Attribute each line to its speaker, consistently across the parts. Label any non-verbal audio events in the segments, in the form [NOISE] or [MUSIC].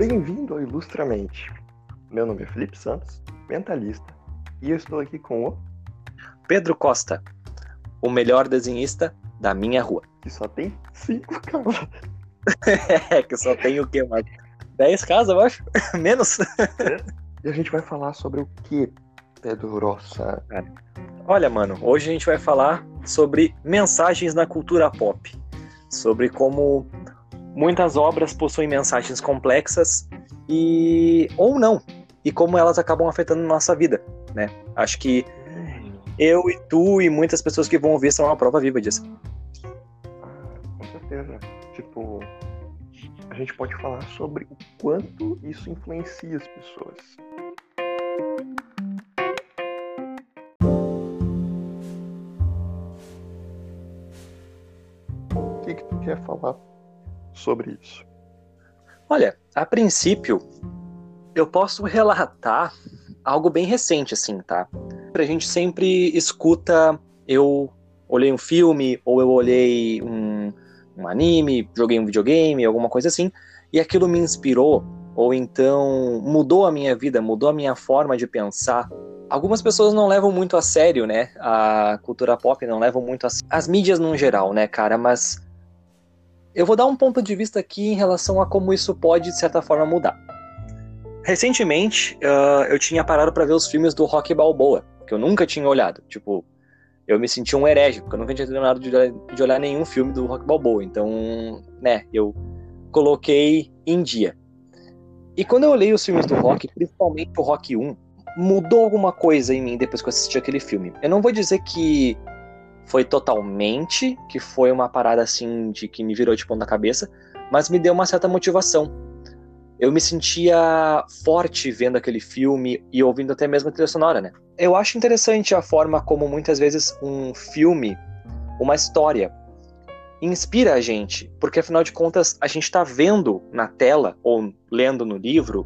Speaker 1: Bem-vindo ao Ilustramente. Meu nome é Felipe Santos, mentalista, e eu estou aqui com o
Speaker 2: Pedro Costa, o melhor desenhista da minha rua. [LAUGHS]
Speaker 1: que só tem cinco casas.
Speaker 2: É, que só tem o quê, mano? 10 casas, eu acho? [LAUGHS] Menos?
Speaker 1: E a gente vai falar sobre o que, Pedro Roça?
Speaker 2: Olha, mano, hoje a gente vai falar sobre mensagens na cultura pop. Sobre como muitas obras possuem mensagens complexas e. ou não. E como elas acabam afetando nossa vida, né? Acho que eu e tu e muitas pessoas que vão ouvir são uma prova viva disso.
Speaker 1: Com certeza. Tipo, a gente pode falar sobre o quanto isso influencia as pessoas. Sobre isso?
Speaker 2: Olha, a princípio, eu posso relatar algo bem recente, assim, tá? A gente sempre escuta, eu olhei um filme, ou eu olhei um, um anime, joguei um videogame, alguma coisa assim, e aquilo me inspirou, ou então mudou a minha vida, mudou a minha forma de pensar. Algumas pessoas não levam muito a sério, né? A cultura pop não levam muito a sério. As mídias no geral, né, cara? Mas eu vou dar um ponto de vista aqui em relação a como isso pode, de certa forma, mudar. Recentemente, ah, eu tinha parado para ver os filmes do Rock Balboa, que eu nunca tinha olhado. Tipo, eu me senti um herege, porque eu nunca tinha terminado de de olhar nenhum filme do Rock Balboa. Então, né, eu coloquei em dia. E quando eu olhei os filmes do Rock, principalmente o Rock 1, mudou alguma coisa em mim depois que eu assisti aquele filme. Eu não vou dizer que foi totalmente, que foi uma parada assim de que me virou de ponta cabeça, mas me deu uma certa motivação. Eu me sentia forte vendo aquele filme e ouvindo até mesmo a trilha sonora, né? Eu acho interessante a forma como muitas vezes um filme, uma história, inspira a gente, porque afinal de contas a gente está vendo na tela ou lendo no livro,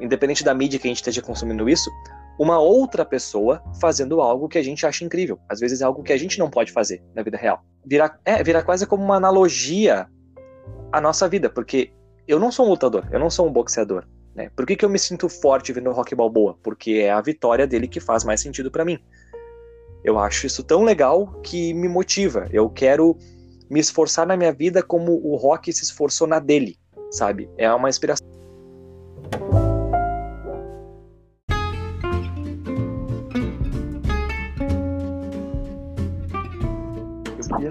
Speaker 2: independente da mídia que a gente esteja consumindo isso, uma outra pessoa fazendo algo que a gente acha incrível. Às vezes é algo que a gente não pode fazer na vida real. Vira, é, vira quase como uma analogia à nossa vida, porque eu não sou um lutador, eu não sou um boxeador. Né? Por que, que eu me sinto forte vendo o Rock Balboa? Porque é a vitória dele que faz mais sentido para mim. Eu acho isso tão legal que me motiva. Eu quero me esforçar na minha vida como o Rock se esforçou na dele, sabe? É uma inspiração.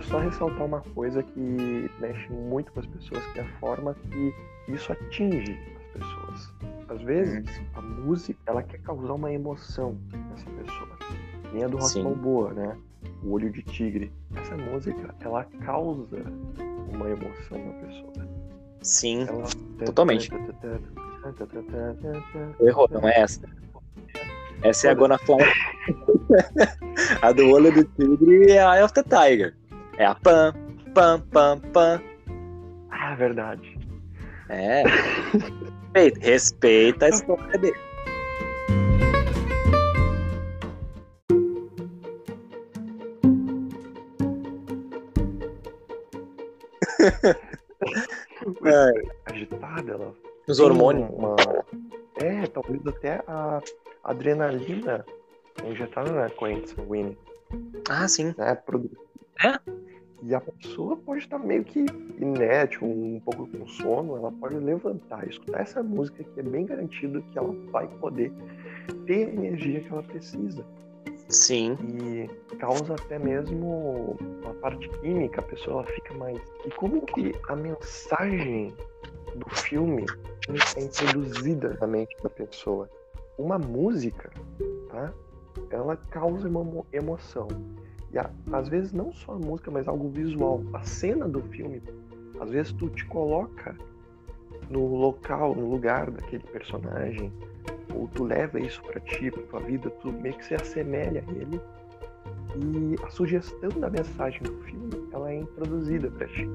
Speaker 1: Só ressaltar uma coisa que mexe muito com as pessoas, que é a forma que isso atinge as pessoas. Às vezes, a música, ela quer causar uma emoção nessa pessoa. Nem a do Rock. Balboa, né? O Olho de Tigre. Essa música, ela causa uma emoção na pessoa.
Speaker 2: Sim,
Speaker 1: Ela...
Speaker 2: Totalmente. errou, não é essa. Essa é a Gonna Fly. [LAUGHS] a do olho do tigre é a of the Tiger. É a pam, pam, pam, pam.
Speaker 1: Ah, verdade.
Speaker 2: É. Respeita, respeita a história dele. [LAUGHS] É,
Speaker 1: Agitada, ela
Speaker 2: os hormônios.
Speaker 1: Uma... É, talvez até a adrenalina injetada na corrente sanguínea,
Speaker 2: Ah, sim.
Speaker 1: né?
Speaker 2: É?
Speaker 1: E a pessoa pode estar meio que inerte, um pouco com sono, ela pode levantar, escutar essa música que é bem garantido que ela vai poder ter a energia que ela precisa.
Speaker 2: Sim.
Speaker 1: E causa até mesmo uma parte química, a pessoa fica mais. E como que a mensagem do filme é introduzida na mente da pessoa? Uma música, tá? Ela causa uma emo- emoção. E às vezes não só a música, mas algo visual. A cena do filme, às vezes tu te coloca no local, no lugar daquele personagem, ou tu leva isso pra ti, pra tua vida, tu meio que se assemelha a ele. E a sugestão da mensagem do filme, ela é introduzida pra ti,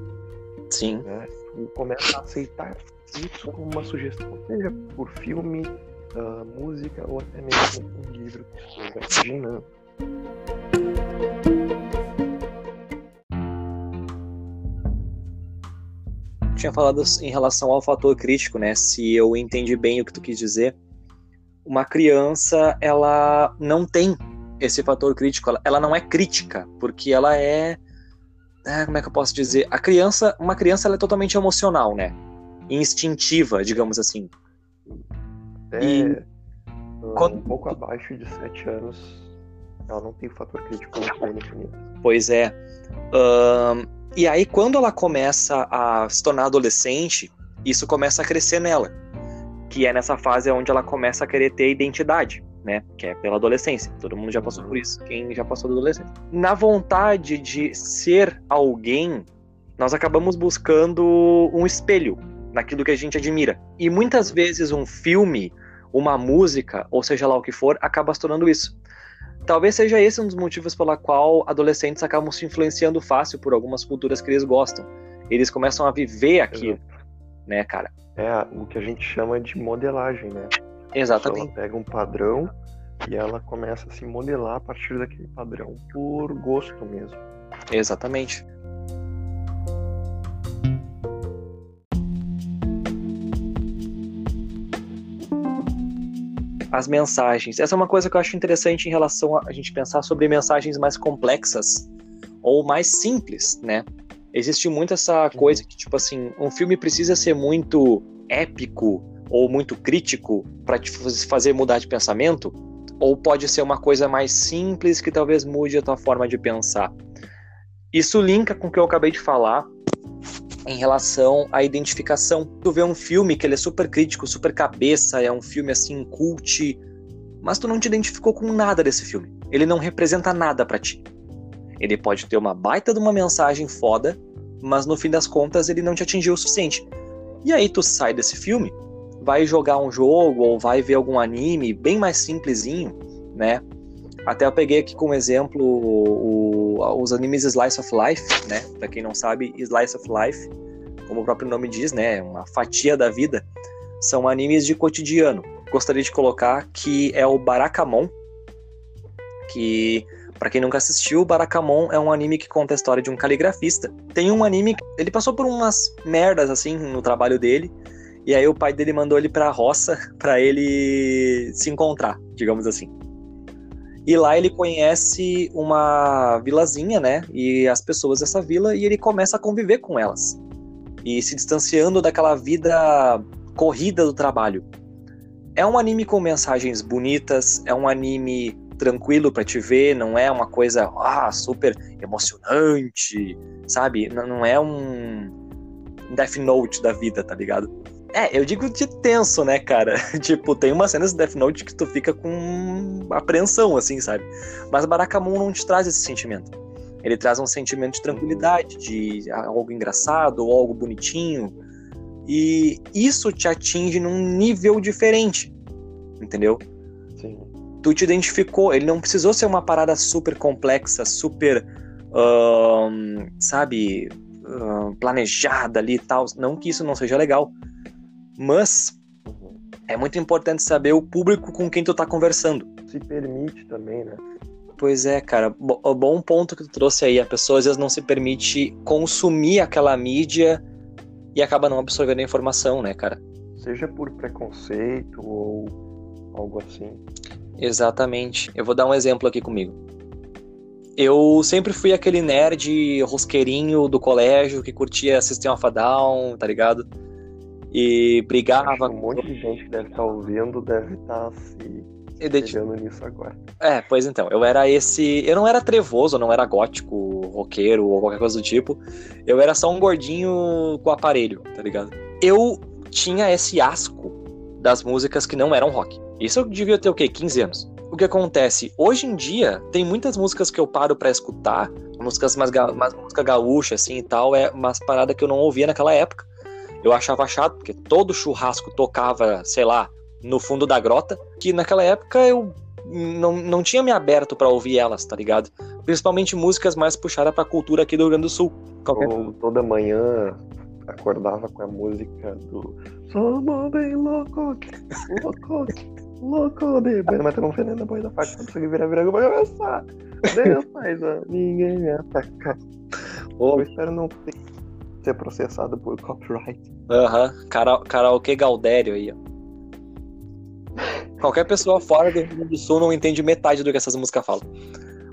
Speaker 2: Sim.
Speaker 1: né? Tu começa a aceitar isso como uma sugestão, seja por filme, ah, música ou até mesmo um livro que tu vai imaginando.
Speaker 2: Tinha falado em relação ao fator crítico, né? Se eu entendi bem o que tu quis dizer, uma criança ela não tem esse fator crítico, ela, ela não é crítica, porque ela é, é, como é que eu posso dizer? A criança, uma criança ela é totalmente emocional, né? Instintiva, digamos assim.
Speaker 1: É, e, quando... um pouco abaixo de 7 anos, ela não tem fator crítico.
Speaker 2: Pois é. Um, e aí, quando ela começa a se tornar adolescente, isso começa a crescer nela. Que é nessa fase onde ela começa a querer ter identidade né? Que é pela adolescência. Todo mundo já passou por isso. Quem já passou da adolescência. Na vontade de ser alguém, nós acabamos buscando um espelho naquilo que a gente admira. E muitas vezes um filme, uma música, ou seja lá o que for, acaba se tornando isso. Talvez seja esse um dos motivos pela qual adolescentes acabam se influenciando fácil por algumas culturas que eles gostam. Eles começam a viver aquilo, né, cara?
Speaker 1: É o que a gente chama de modelagem, né?
Speaker 2: Exatamente. Ela
Speaker 1: pega um padrão e ela começa a se modelar a partir daquele padrão por gosto mesmo.
Speaker 2: Exatamente. As mensagens. Essa é uma coisa que eu acho interessante em relação a, a gente pensar sobre mensagens mais complexas ou mais simples, né? Existe muito essa uhum. coisa que, tipo assim, um filme precisa ser muito épico, ou muito crítico para te fazer mudar de pensamento, ou pode ser uma coisa mais simples que talvez mude a tua forma de pensar. Isso linka com o que eu acabei de falar em relação à identificação. Tu vê um filme que ele é super crítico, super cabeça, é um filme assim cult, mas tu não te identificou com nada desse filme. Ele não representa nada para ti. Ele pode ter uma baita de uma mensagem foda, mas no fim das contas ele não te atingiu o suficiente. E aí tu sai desse filme vai jogar um jogo ou vai ver algum anime bem mais simplesinho, né? Até eu peguei aqui como exemplo o, o, os animes Slice of Life, né? Pra quem não sabe, Slice of Life, como o próprio nome diz, né? Uma fatia da vida. São animes de cotidiano. Gostaria de colocar que é o Barakamon, que para quem nunca assistiu, Barakamon é um anime que conta a história de um caligrafista. Tem um anime, ele passou por umas merdas assim no trabalho dele, e aí o pai dele mandou ele pra roça para ele se encontrar, digamos assim. E lá ele conhece uma vilazinha, né? E as pessoas dessa vila e ele começa a conviver com elas. E se distanciando daquela vida corrida do trabalho. É um anime com mensagens bonitas, é um anime tranquilo para te ver, não é uma coisa ah, super emocionante, sabe? Não é um Death Note da vida, tá ligado? É, eu digo de tenso, né, cara? [LAUGHS] tipo, tem umas cenas de Death Note que tu fica com apreensão, assim, sabe? Mas Barakamon não te traz esse sentimento. Ele traz um sentimento de tranquilidade, de algo engraçado ou algo bonitinho. E isso te atinge num nível diferente, entendeu?
Speaker 1: Sim.
Speaker 2: Tu te identificou. Ele não precisou ser uma parada super complexa, super. Sabe? Planejada ali e tal. Não que isso não seja legal mas é muito importante saber o público com quem tu tá conversando.
Speaker 1: Se permite também, né?
Speaker 2: Pois é, cara. O bom ponto que tu trouxe aí. A pessoa às vezes não se permite consumir aquela mídia e acaba não absorvendo a informação, né, cara?
Speaker 1: Seja por preconceito ou algo assim.
Speaker 2: Exatamente. Eu vou dar um exemplo aqui comigo. Eu sempre fui aquele nerd rosqueirinho do colégio que curtia System of a Down, tá ligado? E brigava.
Speaker 1: Um monte de gente que deve estar tá ouvindo deve estar tá se pegando nisso agora.
Speaker 2: É, pois então, eu era esse. Eu não era trevoso, não era gótico, roqueiro ou qualquer coisa do tipo. Eu era só um gordinho com aparelho, tá ligado? Eu tinha esse asco das músicas que não eram rock. Isso eu devia ter o quê? 15 anos. O que acontece? Hoje em dia, tem muitas músicas que eu paro para escutar, músicas mais, ga mais música gaúcha, assim e tal, é umas paradas que eu não ouvia naquela época eu achava chato, porque todo churrasco tocava, sei lá, no fundo da grota, que naquela época eu não, não tinha me aberto para ouvir elas, tá ligado? Principalmente músicas mais puxadas pra cultura aqui do Rio Grande do Sul.
Speaker 1: Qualquer... Eu, toda manhã acordava com a música do Somos bem louco, louco, louco de Mas tá conferendo depois da parte, não consegui virar, virar, vou começar. Deus faz, ninguém me ataca. Eu espero não ter ser processado por [LAUGHS] copyright.
Speaker 2: Aham, uhum. Cara, karaokê Galdério aí, ó. Qualquer pessoa fora do Rio Grande do Sul não entende metade do que essas músicas falam.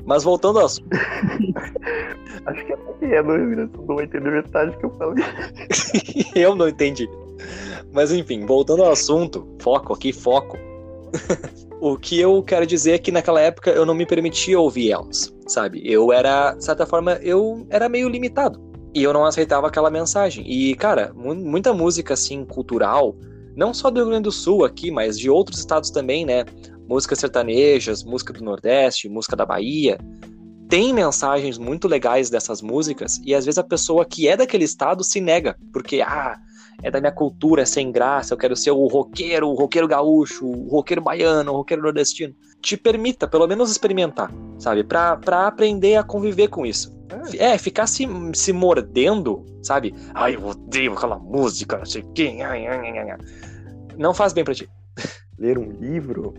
Speaker 2: Mas voltando ao assunto. [LAUGHS]
Speaker 1: Acho que até é no Rio Grande do Sul não entende metade do que eu falei. [LAUGHS]
Speaker 2: eu não entendi. Mas enfim, voltando ao assunto, foco aqui, foco. o que eu quero dizer é que naquela época eu não me permitia ouvir elas, sabe? Eu era, de certa forma, eu era meio limitado. E eu não aceitava aquela mensagem. E, cara, muita música, assim, cultural, não só do Rio Grande do Sul aqui, mas de outros estados também, né? Músicas sertanejas, música do Nordeste, música da Bahia. Tem mensagens muito legais dessas músicas e às vezes a pessoa que é daquele estado se nega, porque, ah, é da minha cultura, é sem graça, eu quero ser o roqueiro, o roqueiro gaúcho, o roqueiro baiano, o roqueiro nordestino. Te permita, pelo menos, experimentar, sabe? Pra, pra aprender a conviver com isso. É, é ficar se, se mordendo, sabe? Ai, eu odeio aquela música, não sei o quê. Não faz bem pra ti. [LAUGHS]
Speaker 1: Ler um livro,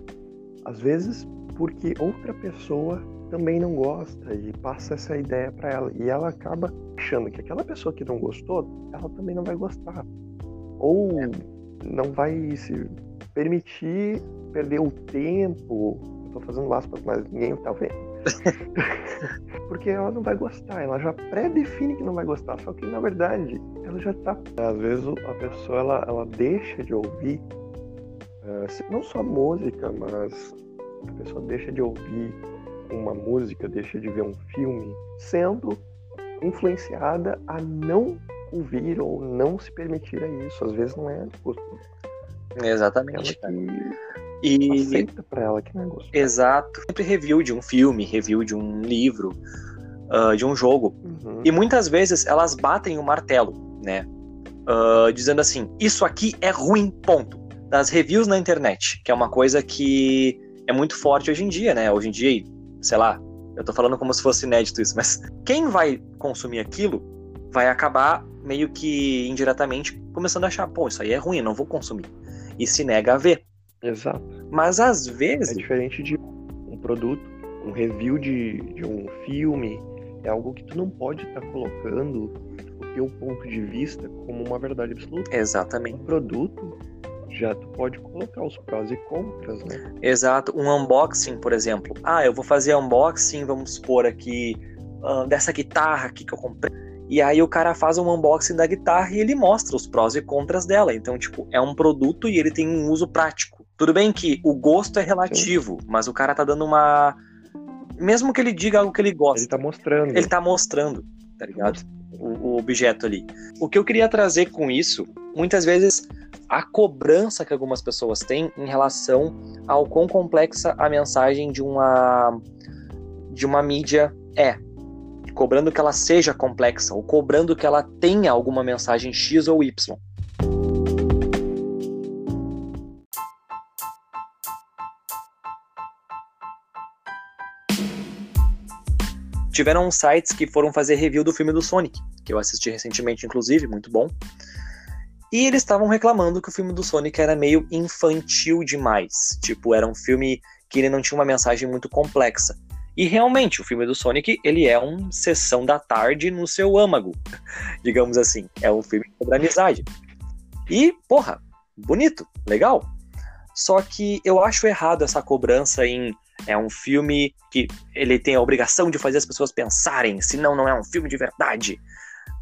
Speaker 1: às vezes, porque outra pessoa também não gosta e passa essa ideia para ela. E ela acaba achando que aquela pessoa que não gostou, ela também não vai gostar. Ou não vai se permitir perder o tempo. Eu tô fazendo aspas, mas ninguém tá vendo. [LAUGHS] Porque ela não vai gostar, ela já pré-define que não vai gostar, só que na verdade ela já tá. Às vezes a pessoa ela, ela deixa de ouvir, uh, não só música, mas a pessoa deixa de ouvir uma música, deixa de ver um filme, sendo influenciada a não ouvir ou não se permitir a isso. Às vezes não é.
Speaker 2: Exatamente.
Speaker 1: Que e aceita para ela que gosto.
Speaker 2: Exato. Sempre review de um filme, review de um livro, uh, de um jogo. Uhum. E muitas vezes elas batem o martelo, né? Uh, dizendo assim, isso aqui é ruim, ponto. Das reviews na internet, que é uma coisa que é muito forte hoje em dia, né? Hoje em dia, sei lá, eu tô falando como se fosse inédito isso, mas quem vai consumir aquilo vai acabar meio que indiretamente começando a achar, pô, isso aí é ruim, não vou consumir. E se nega a ver.
Speaker 1: Exato.
Speaker 2: Mas às vezes.
Speaker 1: É diferente de um produto, um review de, de um filme, é algo que tu não pode estar tá colocando o teu ponto de vista como uma verdade absoluta.
Speaker 2: Exatamente.
Speaker 1: Um produto já tu pode colocar os prós e contras, né?
Speaker 2: Exato. Um unboxing, por exemplo. Ah, eu vou fazer unboxing, vamos supor aqui, uh, dessa guitarra aqui que eu comprei. E aí o cara faz um unboxing da guitarra e ele mostra os prós e contras dela. Então, tipo, é um produto e ele tem um uso prático. Tudo bem que o gosto é relativo, Sim. mas o cara tá dando uma. Mesmo que ele diga algo que ele gosta.
Speaker 1: Ele tá mostrando.
Speaker 2: Ele tá mostrando, tá ligado? O, o objeto ali. O que eu queria trazer com isso, muitas vezes a cobrança que algumas pessoas têm em relação ao quão complexa a mensagem de uma de uma mídia é, cobrando que ela seja complexa ou cobrando que ela tenha alguma mensagem X ou Y. Tiveram sites que foram fazer review do filme do Sonic, que eu assisti recentemente, inclusive, muito bom. E eles estavam reclamando que o filme do Sonic era meio infantil demais. Tipo, era um filme que ele não tinha uma mensagem muito complexa. E realmente, o filme do Sonic, ele é uma sessão da tarde no seu âmago, [LAUGHS] digamos assim. É um filme sobre amizade. E, porra, bonito, legal. Só que eu acho errado essa cobrança em é um filme que ele tem a obrigação de fazer as pessoas pensarem, senão não é um filme de verdade.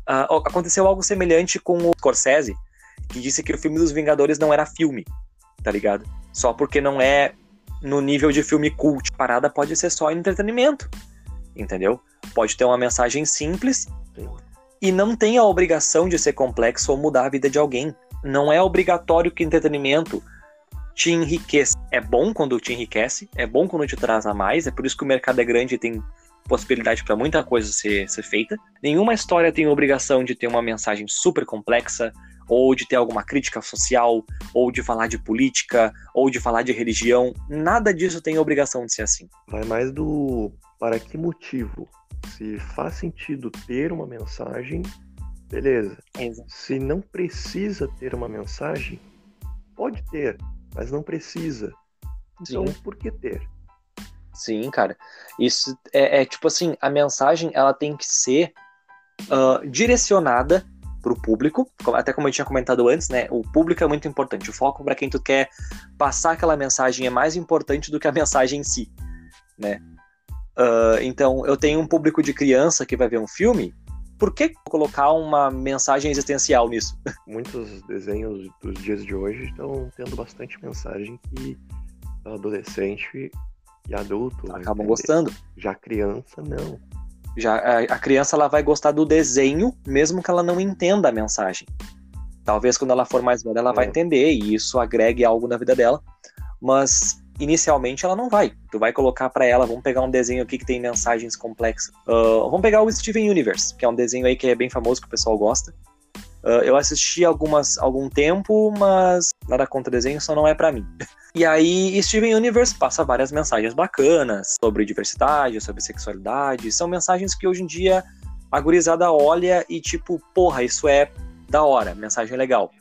Speaker 2: Uh, aconteceu algo semelhante com o Scorsese, que disse que o filme dos Vingadores não era filme, tá ligado? Só porque não é no nível de filme cult. A parada pode ser só entretenimento, entendeu? Pode ter uma mensagem simples e não tem a obrigação de ser complexo ou mudar a vida de alguém. Não é obrigatório que entretenimento te enriqueça. É bom quando te enriquece, é bom quando te traz a mais, é por isso que o mercado é grande e tem possibilidade para muita coisa ser, ser feita. Nenhuma história tem obrigação de ter uma mensagem super complexa, ou de ter alguma crítica social, ou de falar de política, ou de falar de religião. Nada disso tem obrigação de ser assim.
Speaker 1: Vai mais do para que motivo. Se faz sentido ter uma mensagem, beleza. Exato. Se não precisa ter uma mensagem, pode ter, mas não precisa. Então, Sim. por que ter?
Speaker 2: Sim, cara. Isso é, é, tipo assim, a mensagem ela tem que ser uh, direcionada pro público, até como eu tinha comentado antes, né? O público é muito importante. O foco para quem tu quer passar aquela mensagem é mais importante do que a [LAUGHS] mensagem em si, né? Uh, então, eu tenho um público de criança que vai ver um filme. Por que colocar uma mensagem existencial nisso? [LAUGHS]
Speaker 1: Muitos desenhos dos dias de hoje estão tendo bastante mensagem que adolescente e adulto
Speaker 2: acabam gostando.
Speaker 1: Já criança, não.
Speaker 2: Já a, a criança ela vai gostar do desenho, mesmo que ela não entenda a mensagem. Talvez quando ela for mais velha ela é. vai entender e isso agregue algo na vida dela, mas inicialmente ela não vai. Tu vai colocar para ela, vamos pegar um desenho aqui que tem mensagens complexas. Uh, vamos pegar o Steven Universe, que é um desenho aí que é bem famoso que o pessoal gosta. Uh, eu assisti algumas algum tempo, mas nada contra desenho, só não é para mim. [LAUGHS] E aí, Steven Universe passa várias mensagens bacanas sobre diversidade, sobre sexualidade. São mensagens que hoje em dia a gurizada olha e tipo, porra, isso é da hora, mensagem legal.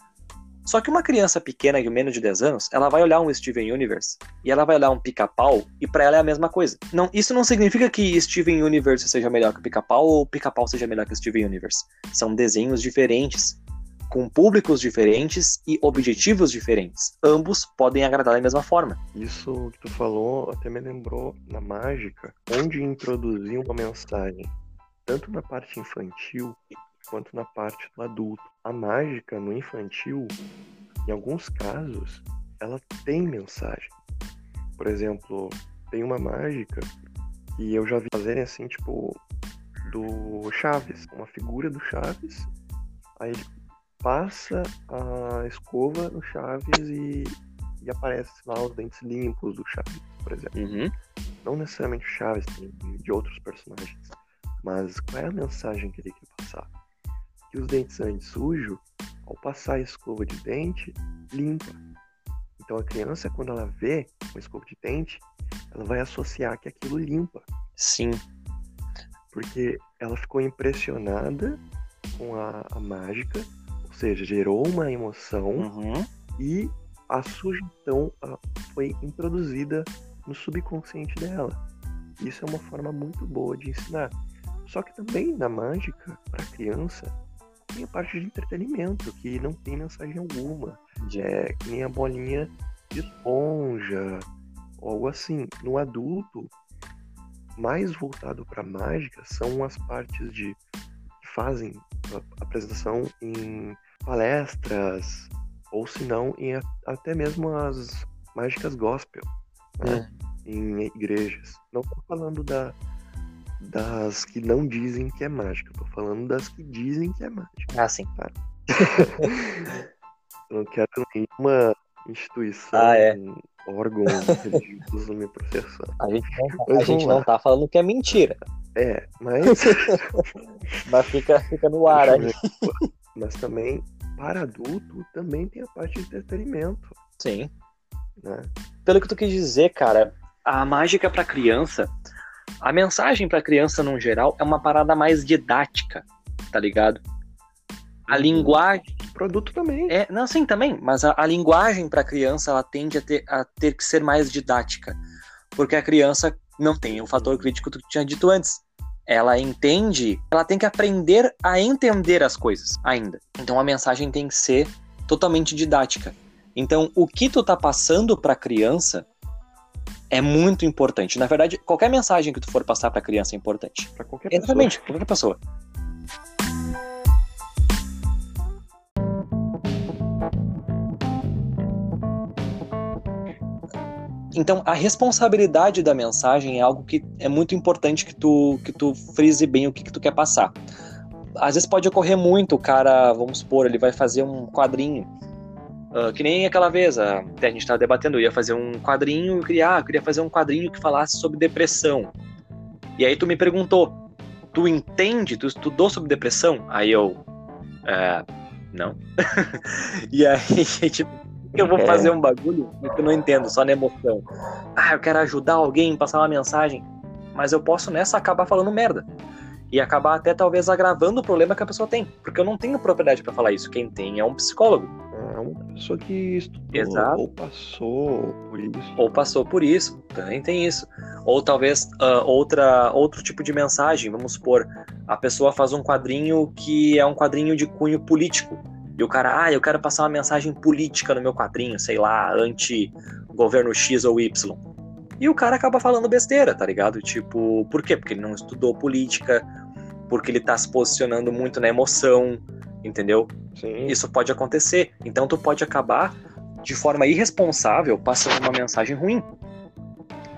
Speaker 2: Só que uma criança pequena de menos de 10 anos, ela vai olhar um Steven Universe e ela vai olhar um pica-pau e para ela é a mesma coisa. Não, isso não significa que Steven Universe seja melhor que pica-pau ou pica-pau seja melhor que Steven Universe. São desenhos diferentes com públicos diferentes e objetivos diferentes. Ambos podem agradar da mesma forma.
Speaker 1: Isso que tu falou até me lembrou na mágica, onde introduzir uma mensagem, tanto na parte infantil quanto na parte do adulto. A mágica no infantil, em alguns casos, ela tem mensagem. Por exemplo, tem uma mágica que eu já vi fazerem assim, tipo, do Chaves, uma figura do Chaves. Aí ele passa a escova no Chaves e, e aparece lá os dentes limpos do Chaves, por exemplo.
Speaker 2: Uhum.
Speaker 1: Não necessariamente o Chaves, de outros personagens. Mas qual é a mensagem que ele quer passar? Que os dentes antes sujos, ao passar a escova de dente, limpa. Então a criança, quando ela vê uma escova de dente, ela vai associar que aquilo limpa.
Speaker 2: Sim.
Speaker 1: Porque ela ficou impressionada com a, a mágica seja, gerou uma emoção
Speaker 2: uhum.
Speaker 1: e a sugestão foi introduzida no subconsciente dela. Isso é uma forma muito boa de ensinar. Só que também na mágica, para criança, tem a parte de entretenimento, que não tem mensagem alguma. É que nem a bolinha de esponja, ou algo assim. No adulto, mais voltado para mágica são as partes de que fazem a apresentação em palestras, ou se não, em até mesmo as mágicas gospel, né? É. Em igrejas. Não tô falando da, das que não dizem que é mágica, tô falando das que dizem que é mágica.
Speaker 2: Ah, sim. Tá? [LAUGHS]
Speaker 1: não quero nenhuma instituição,
Speaker 2: ah, é.
Speaker 1: órgão religioso me processando.
Speaker 2: A gente não, a gente não tá falando que é mentira.
Speaker 1: É, mas. [LAUGHS]
Speaker 2: mas fica, fica no ar aí.
Speaker 1: Mas também, para adulto, também tem a parte de entretenimento.
Speaker 2: Sim.
Speaker 1: Né?
Speaker 2: Pelo que tu quis dizer, cara, a mágica para criança, a mensagem para criança no geral é uma parada mais didática, tá ligado? A uhum. linguagem.
Speaker 1: Produto também.
Speaker 2: É, não, sim, também. Mas a, a linguagem para criança ela tende a ter, a ter que ser mais didática. Porque a criança não tem o fator crítico que tu tinha dito antes ela entende, ela tem que aprender a entender as coisas ainda. Então a mensagem tem que ser totalmente didática. Então o que tu tá passando para a criança é muito importante. Na verdade, qualquer mensagem que tu for passar para a criança é importante.
Speaker 1: Para qualquer
Speaker 2: Exatamente, pessoa. qualquer pessoa. Então, a responsabilidade da mensagem é algo que é muito importante que tu, que tu frise bem o que, que tu quer passar. Às vezes pode ocorrer muito, o cara, vamos supor, ele vai fazer um quadrinho. Uh, que nem aquela vez, a, até a gente estava debatendo, eu ia fazer um quadrinho, eu queria, ah, eu queria fazer um quadrinho que falasse sobre depressão. E aí tu me perguntou, tu entende, tu estudou sobre depressão? Aí eu, é, não. [LAUGHS] e aí, [LAUGHS] tipo, eu vou é. fazer um bagulho que eu não entendo, só na emoção. Ah, eu quero ajudar alguém, passar uma mensagem. Mas eu posso nessa acabar falando merda. E acabar até talvez agravando o problema que a pessoa tem. Porque eu não tenho propriedade para falar isso. Quem tem é um psicólogo.
Speaker 1: Uma pessoa que estudou
Speaker 2: Exato.
Speaker 1: ou passou por isso.
Speaker 2: Ou passou por isso, também tem isso. Ou talvez ah, outra, outro tipo de mensagem, vamos supor, a pessoa faz um quadrinho que é um quadrinho de cunho político. E o cara, ah, eu quero passar uma mensagem política no meu quadrinho, sei lá, anti-governo X ou Y. E o cara acaba falando besteira, tá ligado? Tipo, por quê? Porque ele não estudou política, porque ele tá se posicionando muito na emoção, entendeu?
Speaker 1: Sim.
Speaker 2: Isso pode acontecer. Então tu pode acabar de forma irresponsável passando uma mensagem ruim.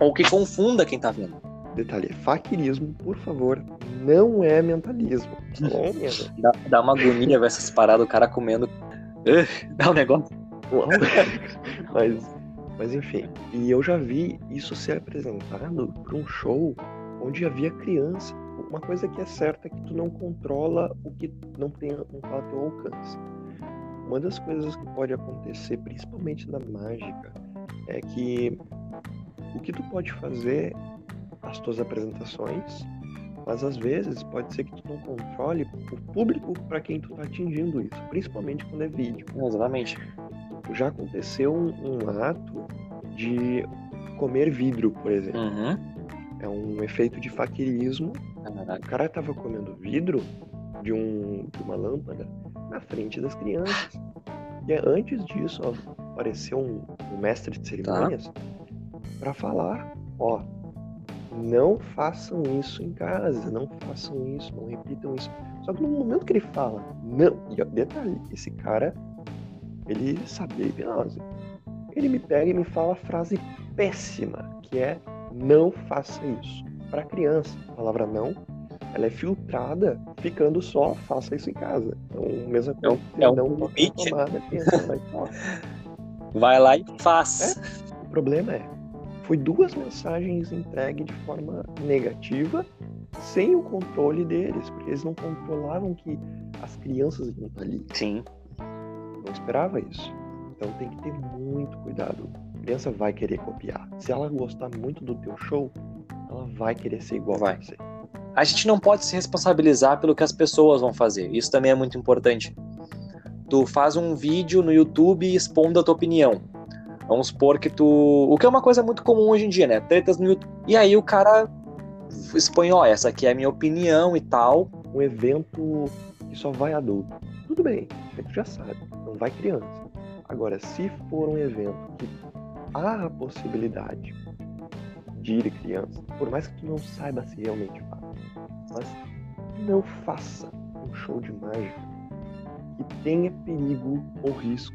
Speaker 2: Ou que confunda quem tá vendo.
Speaker 1: Detalhe, faquirismo, por favor, não é mentalismo. [LAUGHS] Tá bom?
Speaker 2: Dá, dá uma agonia ver essas paradas, o cara comendo. Uh, dá um negócio. [LAUGHS]
Speaker 1: mas, mas enfim, e eu já vi isso ser apresentado para um show onde havia criança. Uma coisa que é certa é que tu não controla o que não tem não tá ao teu alcance. Uma das coisas que pode acontecer, principalmente na mágica, é que o que tu pode fazer as tuas apresentações, mas às vezes pode ser que tu não controle o público para quem tu tá atingindo isso, principalmente quando é vídeo.
Speaker 2: Exatamente.
Speaker 1: Já aconteceu um, um ato de comer vidro, por exemplo.
Speaker 2: Uhum.
Speaker 1: É um efeito de faquirismo. O cara tava comendo vidro de, um, de uma lâmpada na frente das crianças. E antes disso, ó, apareceu um, um mestre de cerimônias para falar, ó, não façam isso em casa, não façam isso, não repitam isso. Só que no momento que ele fala, não, e ó, detalhe, esse cara, ele sabia hipnose. Ele me pega e me fala a frase péssima, que é não faça isso. Para criança, a palavra não, ela é filtrada ficando só faça isso em casa. Então, mesma
Speaker 2: É
Speaker 1: coisa,
Speaker 2: é um
Speaker 1: não
Speaker 2: convite.
Speaker 1: tomada, pensa, vai
Speaker 2: lá e faz.
Speaker 1: O problema é, foi duas mensagens entregues de forma negativa, sem o controle deles, porque eles não controlavam que as crianças iam estar ali.
Speaker 2: Sim.
Speaker 1: Não esperava isso. Então tem que ter muito cuidado. A criança vai querer copiar. Se ela gostar muito do teu show, ela vai querer ser igual
Speaker 2: Vai.
Speaker 1: a você.
Speaker 2: A gente não pode se responsabilizar pelo que as pessoas vão fazer. Isso também é muito importante. Tu faz um vídeo no YouTube expondo a tua opinião. Vamos supor que tu. O que é uma coisa muito comum hoje em dia, né? Tretas no YouTube. E aí o cara expõe, ó, essa aqui é a minha opinião e tal.
Speaker 1: Um evento que só vai adulto. Tudo bem, você já sabe, não vai criança. Agora, se for um evento que há a possibilidade de ir criança, por mais que tu não saiba se realmente mas não faça um show de mágica que tenha perigo ou risco,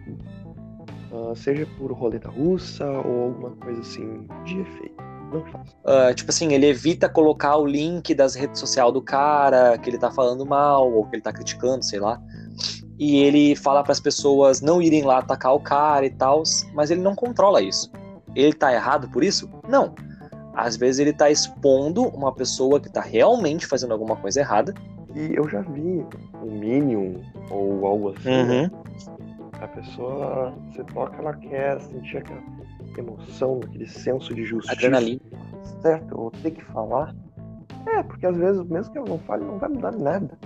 Speaker 1: ah, seja por roleta russa ou alguma coisa assim de efeito. Não faça.
Speaker 2: Ah, tipo assim, ele evita colocar o link das redes sociais do cara que ele tá falando mal ou que ele tá criticando, sei lá. E ele fala para as pessoas não irem lá atacar o cara e tal, mas ele não controla isso. Ele tá errado por isso? Não. Às vezes ele tá expondo uma pessoa que tá realmente fazendo alguma coisa errada.
Speaker 1: E eu já vi um Minion ou algo assim,
Speaker 2: Uhum.
Speaker 1: né? A pessoa, você toca, ela quer sentir aquela emoção, aquele senso de justiça.
Speaker 2: Adrenalina.
Speaker 1: Certo, eu vou ter que falar. É, porque às vezes, mesmo que ela não fale, não vai mudar nada.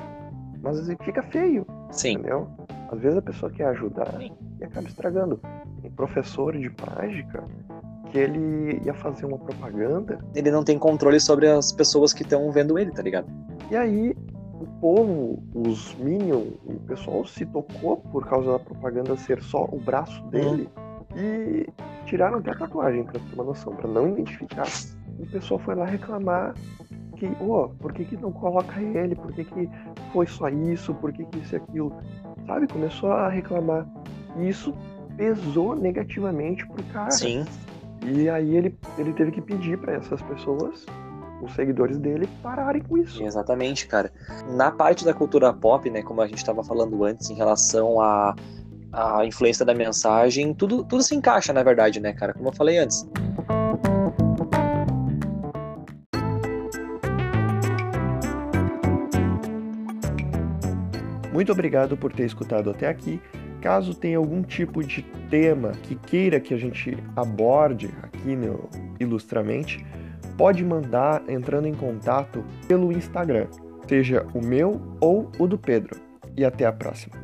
Speaker 1: Mas às vezes fica feio,
Speaker 2: Sim.
Speaker 1: entendeu? Às vezes a pessoa quer ajudar
Speaker 2: Sim.
Speaker 1: e acaba estragando. Um professor de mágica, ele ia fazer uma propaganda,
Speaker 2: Ele não tem controle sobre as pessoas que estão vendo ele, tá ligado?
Speaker 1: E aí o povo, os Minions, o pessoal se tocou por causa da propaganda ser só o braço dele e tiraram até a tatuagem, pra ter uma noção, pra não identificar. O pessoal foi lá reclamar que, ô, por que, que não coloca ele? Por que, que foi só isso? Por que, que isso e aquilo? Sabe? Começou a reclamar. E isso pesou negativamente pro cara.
Speaker 2: Sim.
Speaker 1: E aí ele, ele teve que pedir pra essas pessoas, os seguidores dele, pararem com isso.
Speaker 2: Exatamente, cara. Na parte da cultura pop, né, como a gente estava falando antes, em relação à à influência da mensagem, tudo, tudo se encaixa, na verdade, né, cara? Como eu falei antes.
Speaker 1: Muito obrigado por ter escutado até aqui. Caso tenha algum tipo de tema que queira que a gente aborde aqui no Ilustramente, pode mandar entrando em contato pelo Instagram, seja o meu ou o do Pedro. E até a próxima.